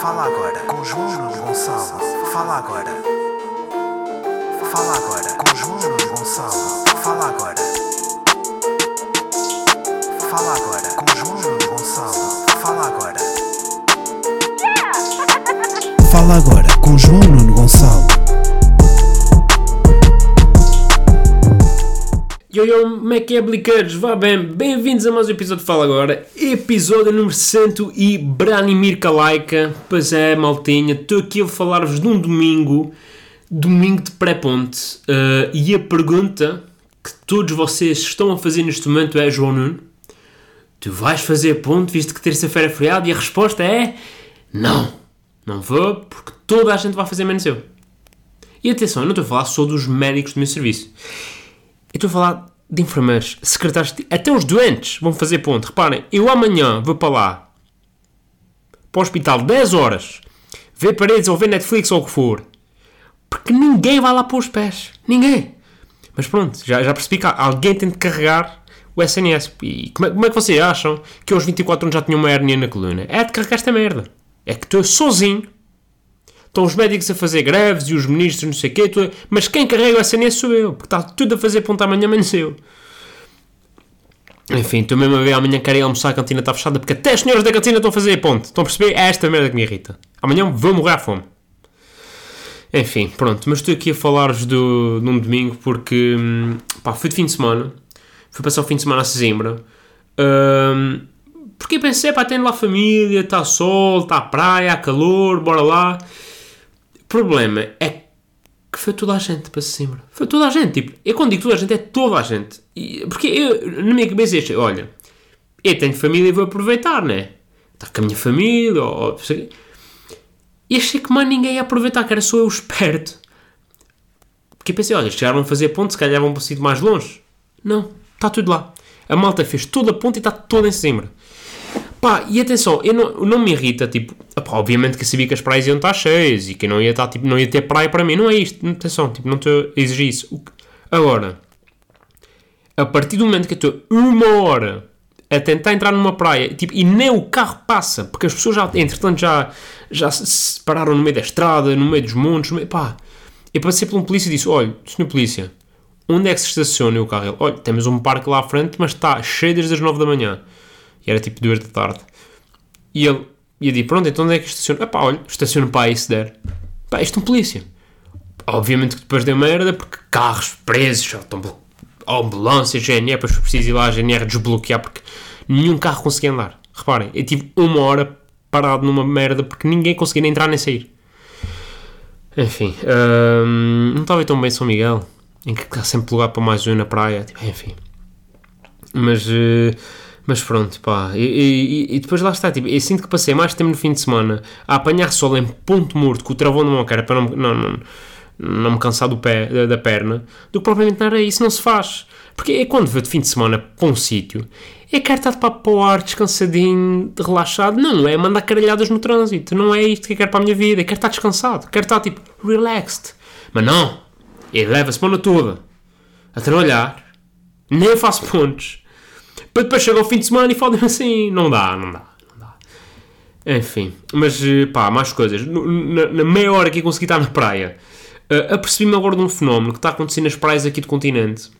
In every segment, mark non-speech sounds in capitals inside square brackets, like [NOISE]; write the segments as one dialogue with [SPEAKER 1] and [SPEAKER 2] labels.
[SPEAKER 1] Fala agora com João Nuno Gonçalo. Fala agora. Fala agora com João Nuno Gonçalo. Fala agora. Fala agora com João Nuno Gonçalo. Fala agora. [LAUGHS] Fala agora com João Nuno Gonçalo.
[SPEAKER 2] Yo, yo, como é que é? Vá bem, bem-vindos a mais um episódio de Fala Agora, episódio número 100 e Branimir Kalaika. Pois é, maltinha, estou aqui a falar-vos de um domingo, domingo de pré-ponte, uh, e a pergunta que todos vocês estão a fazer neste momento é, João Nuno, tu vais fazer ponte visto que terça-feira é feriado? E a resposta é, não, não vou, porque toda a gente vai fazer menos eu. E atenção, eu não estou a falar só dos médicos do meu serviço. Eu estou a falar de enfermeiros, secretários, de- até os doentes vão fazer ponto. Reparem, eu amanhã vou para lá, para o hospital, 10 horas, ver paredes ou ver Netflix ou o que for, porque ninguém vai lá pôr os pés. Ninguém. Mas pronto, já, já percebi que alguém tem de carregar o SNS. E como é, como é que vocês acham que aos 24 anos já tinha uma hernia na coluna? É de carregar esta merda. É que estou sozinho Estão os médicos a fazer greves e os ministros não sei o quê, mas quem carrega o SNS sou eu, porque está tudo a fazer ponta amanhã, menos eu. Enfim, estou mesmo a ver amanhã querem almoçar, a cantina está fechada, porque até as senhoras da cantina estão a fazer ponte. Estão a perceber? É esta merda que me irrita. Amanhã vou morrer à fome. Enfim, pronto, mas estou aqui a falar-vos do, de um domingo porque, hum, pá, fui de fim de semana, fui passar o fim de semana a Sesimbra, hum, porque pensei, pá, tenho lá família, está sol, está praia, há calor, bora lá. Problema é que foi toda a gente para cima. Foi toda a gente. Tipo, eu quando digo toda a gente, é toda a gente. E- porque eu, na minha cabeça, este, olha, eu tenho família e vou aproveitar, né? Está com a minha família, ou, ou, e achei que mais ninguém ia aproveitar, que era só eu esperto. Porque eu pensei, olha, chegaram a fazer ponto, se calhar vão para sítio mais longe. Não, está tudo lá. A malta fez toda a ponte e está toda em cima. Pá, e atenção, eu não, não me irrita, tipo, obviamente que sabia que as praias iam estar cheias e que não ia estar, tipo, não ia ter praia para mim, não é isto, atenção, tipo, não estou a exigir isso. Que- Agora, a partir do momento que eu estou uma hora a tentar entrar numa praia, tipo, e nem o carro passa, porque as pessoas já, entretanto, já, já se separaram no meio da estrada, no meio dos montes, no meio, pá, eu passei por um polícia e disse, olha, senhor polícia, onde é que se estaciona o carro? Ele, olha, temos um parque lá à frente, mas está cheio desde as 9 da manhã. E era tipo 2 da tarde. E ele, eu disse, pronto, então onde é que estaciona? Ah pá, olha, estaciona para aí se der. Pá, isto é um polícia. Obviamente que depois deu merda, porque carros presos, estão ambulâncias, GNR, depois preciso ir lá GNR desbloquear, porque nenhum carro conseguia andar. Reparem, eu tive uma hora parado numa merda, porque ninguém conseguia nem entrar nem sair. Enfim, hum, não estava tão bem São Miguel, em que está sempre lugar para mais um na praia, tipo, enfim. Mas, eh, mas pronto, pá. E, e- e depois lá está, tipo, eu sinto que passei mais tempo no fim de semana a apanhar sol em ponto morto com o travão na mão, cara, para não, não, não, não me cansar do pé, da, da perna, do que propriamente na areia. Isso não se faz. Porque é quando vou de fim de semana para um sítio, é quero estar de papo para o ar, descansadinho, relaxado. Não, é mandar caralhadas no trânsito. Não é isto que eu quero para a minha vida. Eu quero estar descansado. Quero estar, tipo, relaxed. Mas não. Ele leva a semana toda a trabalhar, nem faço pontos, para depois chegar ao fim de semana e fodem assim. Não dá, não dá, não dá. Enfim, mas eh, pá, mais coisas. Na, na meia hora que eu consegui estar na praia, eh, apercebi-me agora de um fenómeno que está acontecendo nas praias aqui do continente.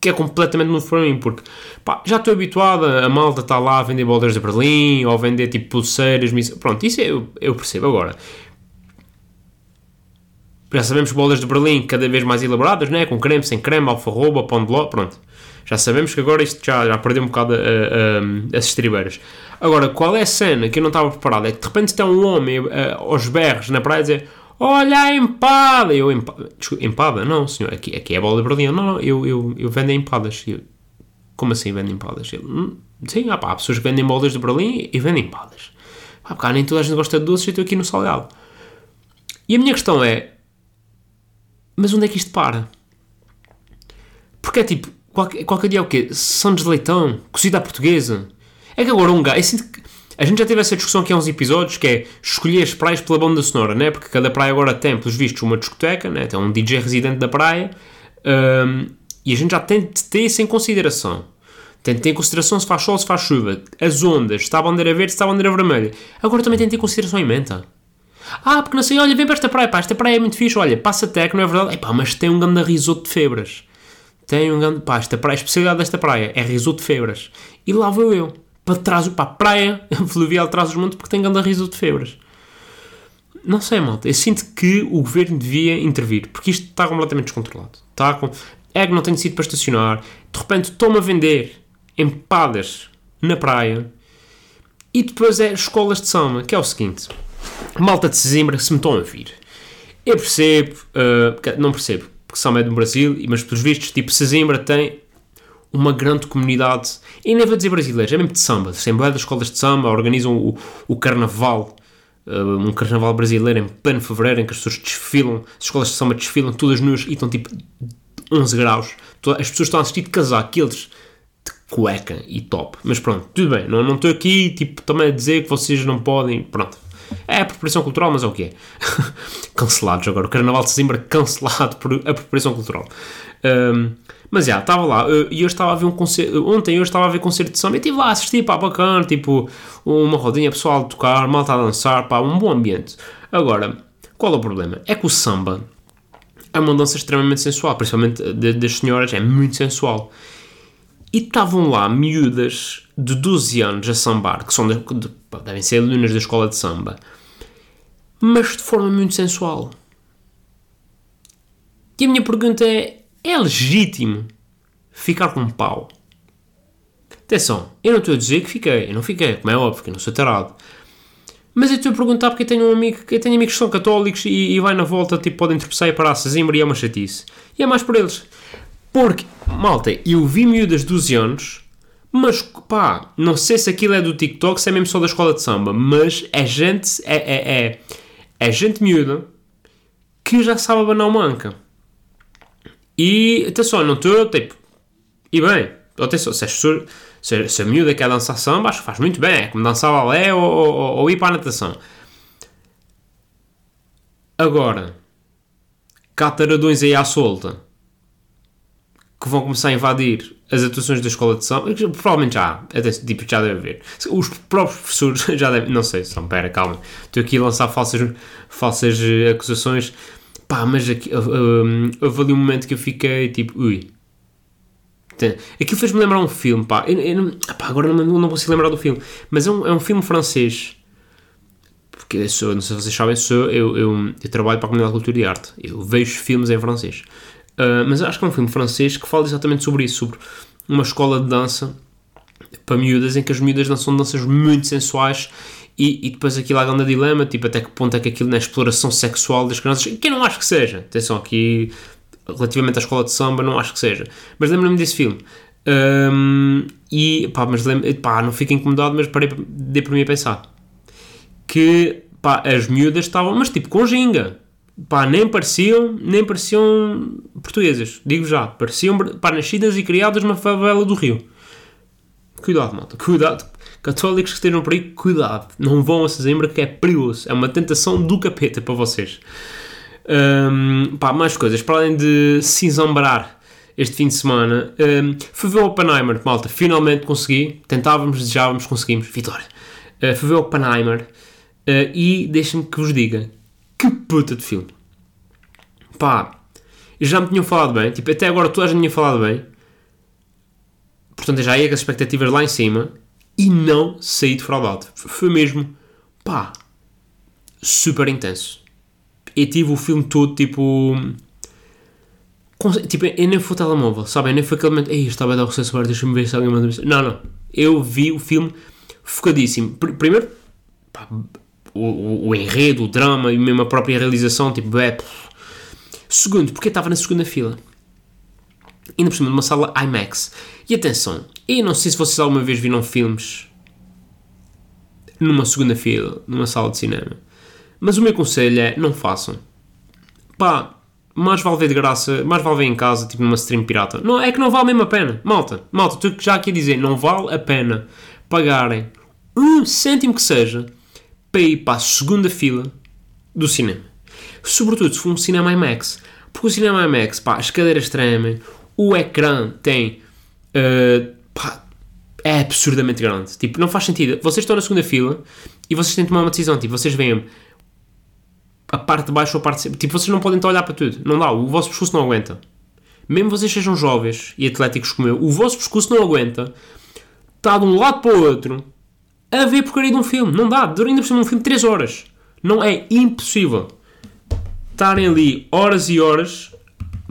[SPEAKER 2] Que é completamente novo para mim, porque pá, já estou habituado a malta estar lá a vender bolas de Berlim ou a vender tipo pulseiras, pronto, isso eu, eu percebo. Agora, já sabemos bolas de Berlim cada vez mais elaboradas, né? com creme, sem creme, alfarroba, pão de ló, pronto. Já sabemos que agora isto já, já perdeu um bocado a- a- a- as estribeiras. Agora, qual é a cena que eu não estava preparado? É que de repente está um homem eh, aos berros na praia a dizer Olha a empada! Eu, empada? Empada? Não, senhor, aqui, aqui é bola de Berlim. Não, não, eu, eu, eu vendo empadas. Eu, como assim vendo empadas? Ele, "Hum, sim, ah, pá, há pessoas que vendem bolas de Berlim e vendem empadas. Pá, cá nem toda a gente gosta de doces e eu estou aqui no salgado. E a minha questão é, mas onde é que isto para? Porque é tipo, qualquer, qualquer dia é o quê? São de leitão, cozida à portuguesa. É que agora um gajo, eu sinto que a gente já teve essa discussão aqui há uns episódios, que é escolher as praias pela banda sonora, né? Porque cada praia agora tem, pelos vistos, uma discoteca, né? Tem um DJ residente da praia, hum, e a gente já tem de ter isso em consideração. Tem de ter em consideração se faz sol, se faz chuva. As ondas, se está a bandeira verde, se está a bandeira vermelha. Agora também tem de ter em consideração em menta. Ah, porque não sei, olha, vem para esta praia, pá, esta praia é muito fixe, olha, passa até que não é verdade. Epá, mas tem um grande risoto de febras. Tem um grande, pá, esta praia, a especialidade desta praia é risoto de febras. E lá vou eu, para trás, pá, praia [LAUGHS] fluvial traz os montes porque tem grande risoto de febras. Não sei, malta, eu sinto que o governo devia intervir, porque isto está completamente descontrolado. Está com... É que não tenho sítio para estacionar, de repente estou-me a vender empadas na praia e depois é escolas de samba, que é o seguinte malta de Sesimbra, se me estão a ouvir. Eu percebo, uh, não percebo, porque samba é do Brasil, mas pelos vistos, tipo, Sesimbra tem uma grande comunidade, e nem vou dizer brasileiros, é mesmo de samba, tem das escolas de samba, organizam o, o carnaval, uh, um carnaval brasileiro em pleno fevereiro, em que as pessoas desfilam, as escolas de samba desfilam todas nuas e estão tipo 11 graus, as pessoas estão a assistir de casaco, eles de cueca e top, mas pronto, tudo bem, não, não estou aqui tipo também a dizer que vocês não podem, pronto, é apropriação cultural, mas é o que é. [LAUGHS] Cancelados agora. O Carnaval de Sesimbra cancelado por apropriação cultural. Um, mas já, estava lá. E eu estava a ver um concerto. Ontem eu estava a ver concerto de samba e estive lá a assistir, pá, bacana. Tipo, uma rodinha pessoal a tocar, malta a dançar, pá, um bom ambiente. Agora, qual é o problema? É que o samba é uma dança extremamente sensual, principalmente das senhoras, é muito sensual. E estavam lá miúdas de 12 anos a sambar, que são de, de, devem ser alunas da escola de samba, mas de forma muito sensual. E a minha pergunta é: é legítimo ficar com um pau? Atenção, eu não estou a dizer que fiquei, eu não fiquei, como é óbvio, que eu não sou tarado. Mas eu estou a perguntar porque eu tenho um amigo, eu tenho amigos que são católicos e, e vai na volta, tipo, podem tropeçar e parar a e é uma chatice. E é mais por eles. Porque, malta, eu vi miúdas de 12 anos, mas pá, não sei se aquilo é do TikTok, se é mesmo só da escola de samba, mas é gente, é, é, é, é gente miúda que já sabe abanar uma anca. E, atenção, não estou, tipo, e bem, atenção, se, se, se, se a miúda quer dançar samba, acho que faz muito bem, é como dançar balé ou, ou, ou ir para a natação. Agora, cataradões aí à solta que vão começar a invadir as atuações da escola de samba, provavelmente já, até, tipo, já deve haver. Os próprios professores [LAUGHS] já devem, não sei, são, pera, calma, estou aqui a lançar falsas, falsas eh, acusações, pá, mas aqui, uh, houve ali um momento que eu fiquei tipo, ui. Aquilo fez-me lembrar um filme, pá, eu, eu, pá agora não, não consigo lembrar do filme, mas é um, é um filme francês, porque eu sou, não sei se vocês sabem, sou, eu, eu, eu trabalho para a Comunidade de Cultura e Arte, eu vejo filmes em francês. Uh, mas acho que é um filme francês que fala exatamente sobre isso, sobre uma escola de dança para miúdas, em que as miúdas dançam danças muito sensuais e, e depois aquilo há grande dilema, tipo até que ponto é que aquilo na exploração sexual das crianças, que eu não acho que seja, atenção aqui relativamente à escola de samba não acho que seja, mas lembro-me desse filme. Um, e pá, mas pá, não fico incomodado, mas parei, dei por mim a pensar que pá, as miúdas estavam, mas tipo com ginga pá, nem pareciam, nem pareciam portuguesas, digo já, pareciam pá, nascidas e criadas numa favela do Rio. Cuidado, malta, cuidado. Católicos que estejam por aí, cuidado. Não vão a Sesimbra que é perigoso. É uma tentação do capeta para vocês. Um, pá, mais coisas. Para além de se enzambrar este fim de semana, um, fui ver o Oppenheimer, malta. Finalmente consegui. Tentávamos, desejávamos, conseguimos. Vitória. Uh, fui ver o Oppenheimer uh, e deixem-me que vos diga puta de filme. Pá, já me tinham falado bem. Tipo, até agora toda a gente tinha falado bem. Portanto, eu já ia com as expectativas lá em cima e não saí defraudado. Foi mesmo, pá, super intenso. Eu tive o filme todo, tipo. Com, tipo, eu nem fui o telemóvel, sabe? Eu nem foi aquele momento, ei, estava a dar o acesso agora, deixa-me ver se alguém manda Não, não. Eu vi o filme focadíssimo. Primeiro, pá, o, o, enredo, o drama e mesmo a própria realização, tipo, é. Segundo, porque estava na segunda fila. Ainda por cima de uma sala IMAX. E atenção, eu não sei se vocês alguma vez viram filmes numa segunda fila, numa sala de cinema. Mas o meu conselho é, não façam. Pá, mais vale ver de graça, mais vale ver em casa, tipo numa stream pirata. Não, é que não vale mesmo a pena. Malta, malta, estou já aqui a dizer, não vale a pena pagarem um cêntimo que seja para ir para a segunda fila do cinema. Sobretudo se for um cinema IMAX. Porque o cinema IMAX, pá, as cadeiras tremem, o ecrã tem uh, pá, é absurdamente grande. Tipo, não faz sentido. Vocês estão na segunda fila e vocês têm de tomar uma decisão. Tipo, vocês veem a parte de baixo ou a parte de cima. Tipo, vocês não podem estar a olhar para tudo. Não dá. O vosso pescoço não aguenta. Mesmo vocês sejam jovens e atléticos como eu, o vosso pescoço não aguenta. Está de um lado para o outro a ver porcaria de um filme. Não dá. Ainda por cima um filme de 3 horas. Não é impossível. Estarem ali horas e horas.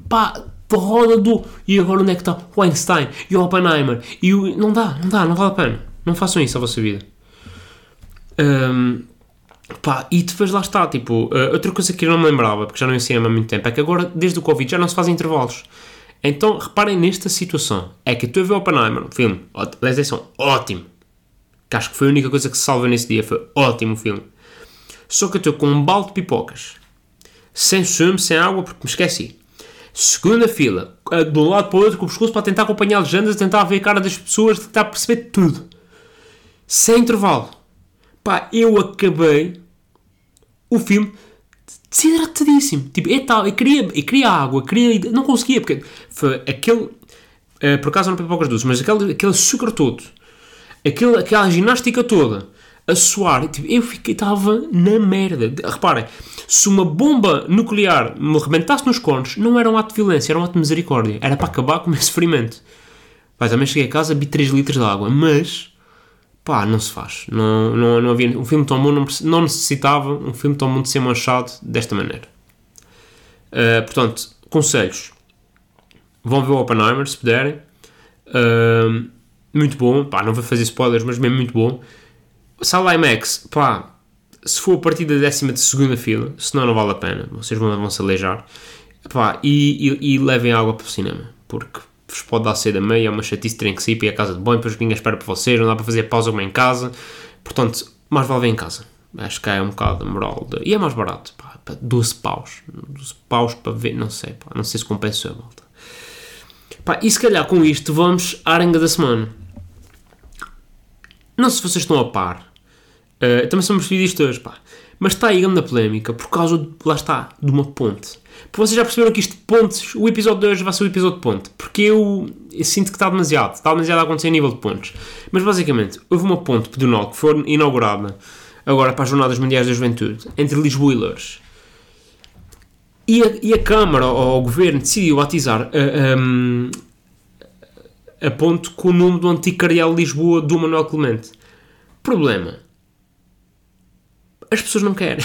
[SPEAKER 2] Pá, roda do. E agora onde é que está o Einstein e o Oppenheimer? E o... Não dá, não dá, não vale a pena. Não façam isso à vossa vida. Hum, pá, e depois lá está, tipo, uh, outra coisa que eu não me lembrava, porque já não ensino há muito tempo, é que agora, desde o Covid, já não se fazem intervalos. Então, reparem nesta situação. É que estou a ver o Oppenheimer, um filme, é ótimo. Que acho que foi a única coisa que se salva nesse dia, foi ótimo o filme. Só que eu estou com um balde de pipocas. Sem sumo, sem água, porque me esqueci. Segunda fila, de um lado para o outro, com o pescoço para tentar acompanhar legendas, tentar ver a cara das pessoas, tentar perceber tudo. Sem intervalo. Pá, eu acabei o filme desidratadíssimo. Tipo, é tal, eu queria, eu queria água, queria, não conseguia, porque foi aquele, uh, por acaso não pipocas doces, mas aquele, aquele açúcar todo, aquele, aquela ginástica toda, a suar, tipo, eu fiquei, estava na merda. Reparem, se uma bomba nuclear me rebentasse nos cornos, não era um ato de violência, era um ato de misericórdia. Era para acabar com o meu [LAUGHS] sofrimento. Pá, também cheguei a casa, vi 3 litros de água, mas pá, não se faz. Não, não, não havia, um filme tão bom não, não necessitava um filme tão bom de ser manchado desta maneira. Uh, portanto, conselhos. Vão ver o Oppenheimer, se puderem. Uh, muito bom. Pá, não vou fazer spoilers, mas mesmo muito bom. Sala IMAX, pá, se for a partir da décima de segunda fila, senão não vale a pena. Vocês vão, vão se aleijar. Pá, e, e, e levem água para o cinema. Porque vos pode dar cedo a meia, é uma chatice terem que sair para ir à casa de banho, depois ninguém espera por vocês, não dá para fazer pausa como em casa. Portanto, mais vale ver em casa. Acho que é um bocado a moral. De... E é mais barato, pá, 12 paus. 12 paus para ver, não sei, pá, não sei se compensa a volta. Pá, e se calhar com isto vamos à arenga da semana. Não sei se vocês estão a par. Uh, também somos isto hoje, pá. Mas está aí grande polémica por causa, de, lá está, de uma ponte. Porque vocês já perceberam que isto de pontes, o episódio de hoje vai ser o episódio de ponte. Porque eu, eu sinto que está demasiado, está demasiado a acontecer a nível de pontes. Mas basicamente, houve uma ponte pedonal que foi inaugurada agora para as Jornadas Mundiais da Juventude, entre Lisboa e Lourdes. E a, e a Câmara ou o Governo decidiu batizar a, a, a ponte com o nome do de Lisboa do Manuel Clemente. Problema. As pessoas não querem.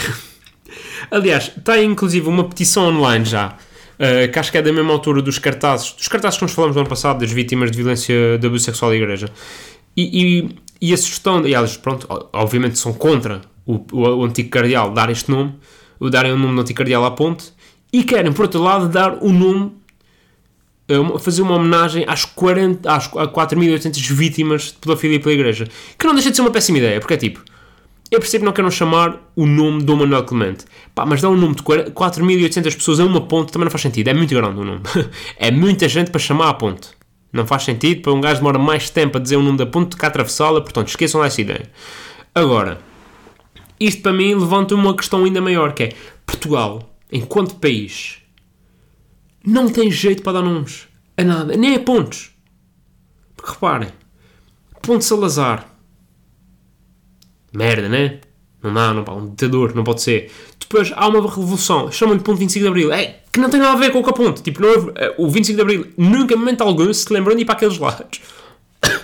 [SPEAKER 2] [LAUGHS] Aliás, está inclusive uma petição online já, uh, que acho que é da mesma altura dos cartazes, dos cartazes que nós falamos no ano passado, das vítimas de violência de abuso sexual da igreja. E, e, e a sugestão, e elas, pronto, obviamente são contra o, o, o antigo cardeal dar este nome, darem o nome do antigo cardeal à ponte, e querem, por outro lado, dar o nome fazer uma homenagem às, 40, às 4.800 vítimas de pedofilia pela Igreja. Que não deixa de ser uma péssima ideia, porque é tipo, eu percebo que não queiram chamar o nome do Manuel Clemente. Pá, mas dar um nome de 4.800 pessoas a uma ponte também não faz sentido. É muito grande o nome. [LAUGHS] é muita gente para chamar a ponte. Não faz sentido. Para um gajo demora mais tempo a dizer o nome da ponte que a atravessá-la. Portanto, esqueçam essa ideia. Agora, isto para mim levanta uma questão ainda maior, que é Portugal, enquanto país, não tem jeito para dar nomes a nada. Nem a pontes. Porque reparem, Ponte Salazar Merda, né? Não dá, não, pá, um ditador, não pode ser. Depois há uma revolução, chamam-lhe ponto 25 de Abril. É, que não tem nada a ver com o ponto. Tipo, não, é, o 25 de Abril nunca, em momento algum, se lembram de ir para aqueles lados. [COUGHS]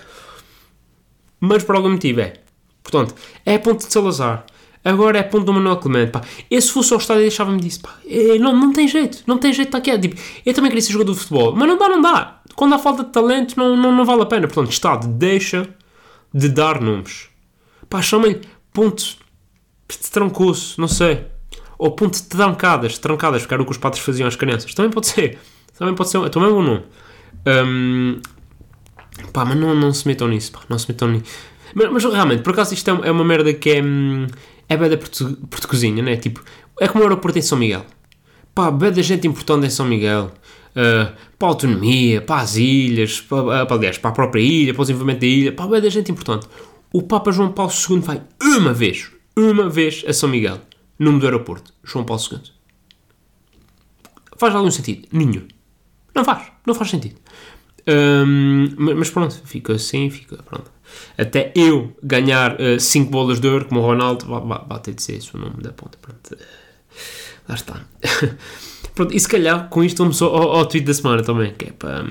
[SPEAKER 2] Mas por algum motivo é. Portanto, é ponto de Salazar. Agora é ponto do Manuel Clemente, pá. E se fosse ao estádio deixava-me disso, pá. É, não, não tem jeito, não tem jeito de estar quieto. Tipo, eu também queria ser jogador de futebol, mas não dá, não dá. Quando há falta de talento, não, não, não vale a pena. Portanto, Estado, deixa de dar nomes. Pá, chamem ponto de trancoço, não sei. Ou ponto de trancadas, trancadas, porque era o que os padres faziam às crianças. Também pode ser. Também pode ser. Também é um nome. Um, pá, mas não, não se metam nisso, pá. Não se metam nisso. Mas, mas realmente, por acaso isto é, é uma merda que é. Hum, é bem da portuguesinha, né? Tipo, é como o aeroporto em São Miguel. Pá, bem da gente importante em São Miguel. Uh, para a autonomia, para as ilhas, para, para, aliás, para a própria ilha, para o desenvolvimento da ilha. Pá, bem da gente importante o Papa João Paulo II vai uma vez, uma vez a São Miguel, nome do aeroporto, João Paulo II. Faz algum sentido? Nenhum. Não faz, não faz sentido. Ma- mas pronto, fica assim, fica pronto. Até eu ganhar 5 bolas de ouro como o Ronaldo, vai, ter de ser esse o nome da ponta. Pronto. Lá está. [LAUGHS] pronto, e se calhar com isto vamos ao, ao tweet da semana também, que é para.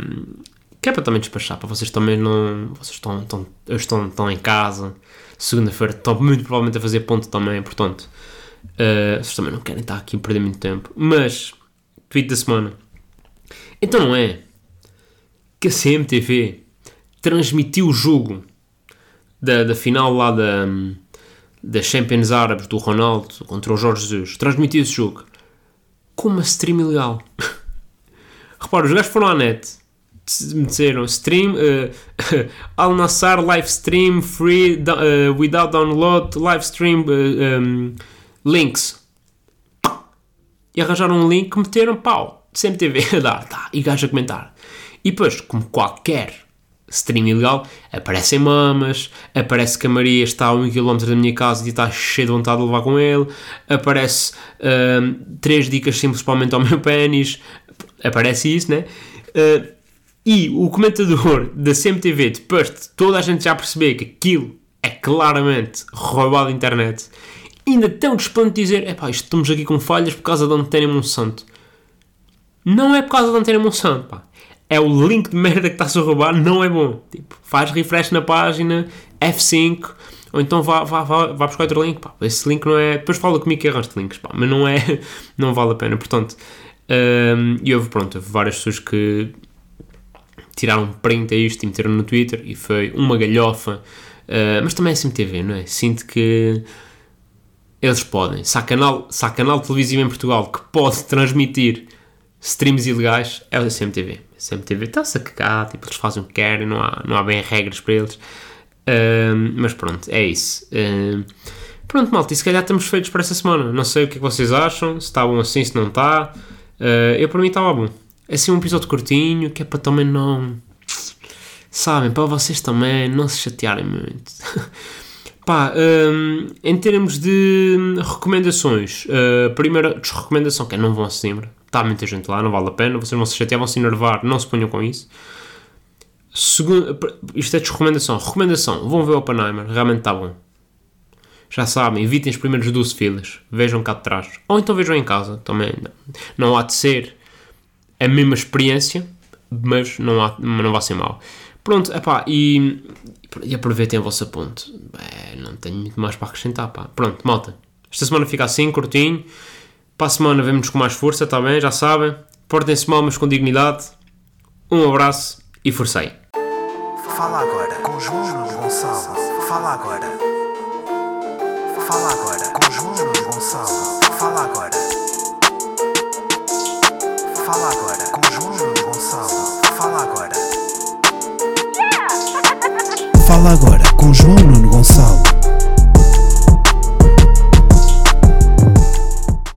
[SPEAKER 2] Que é para também despachar, para vocês também não. Vocês estão, estão, estão, estão em casa, segunda-feira, estão muito provavelmente a fazer ponto também, portanto, uh, vocês também não querem estar aqui a perder muito tempo. Mas, tweet da semana. Então não é que a CMTV transmitiu o jogo da, da final lá da, da Champions Árabes do Ronaldo contra o Jorge Jesus. Transmitiu esse jogo com uma stream ilegal. [LAUGHS] Repara, os gajos foram à net me disseram stream [LAUGHS] uh, Al Nassar live stream free uh, without download live stream uh, um, links e arranjaram um link meteram pau CMTV a [LAUGHS] dar tá, e gajo a comentar e depois como qualquer stream ilegal aparecem mamas aparece que a Maria está a um quilómetro da minha casa e está cheia de vontade de levar com ele aparece um, três dicas simples para aumentar o meu [LAUGHS] pênis aparece isso né Uh, e o comentador da CMTV, depois de toda a gente já perceber que aquilo é claramente roubado da internet, ainda tão disposto de dizer: epá, isto estamos aqui com falhas por causa da Antena Monsanto. Não é por causa da Antena Monsanto, pá. É o link de merda que está-se a roubar, não é bom. Tipo, faz refresh na página, F5, ou então vá, vá, vá, vá buscar outro link, pá. Esse link não é. Depois fala comigo que arranjo links, pá. Mas não é. [LAUGHS] Não vale a pena. Portanto, hum, e houve, pronto, houve várias pessoas que tiraram print a isto e meteram no Twitter e foi uma galhofa. Uh, mas também é CMTV, não é? Sinto que eles podem. Se há canal, se há canal televisivo em Portugal que pode [LAUGHS] transmitir streams ilegais, é o da A CMTV está-se a cagar, tipo, eles fazem o que querem, não há, não há bem regras para eles. Mas pronto, é isso. Pronto, malta, e se calhar estamos feitos para essa semana. Não sei o que é que vocês acham, se está bom assim, se não está. Uh, eu, para mim, estava bom. Assim um episódio curtinho, que é para também não... Sabem, para vocês também não se chatearem muito. [LAUGHS] Pá, hum, em termos de recomendações, uh, primeira desrecomendação, que é não vão a Sesimbra. Está muita gente lá, não vale a pena. Vocês vão se chatear, vão se enervar, não se ponham com isso. Segundo, isto é desrecomendação. Recomendação, vão ver o Oppenheimer, realmente está bom. Já sabem, evitem os primeiros 12 filas, vejam cá de trás. Ou então vejam em casa, também. Não há de ser a mesma experiência, mas não, há, não vai ser mal. Pronto, epá, e, e aproveitem a vossa ponte. É, não tenho muito mais para acrescentar, pá. Pronto, malta. Esta semana fica assim, curtinho. Para a semana vemos com mais força, está bem? Já sabem. Portem-se mal, mas com dignidade. Um abraço e forcei.
[SPEAKER 1] Fala agora com João Gonçalo. Fala agora. Fala agora com João Gonçalo. Fala agora. Fala agora com João Gonçalo. Fala agora. Fala agora com João. [LAUGHS]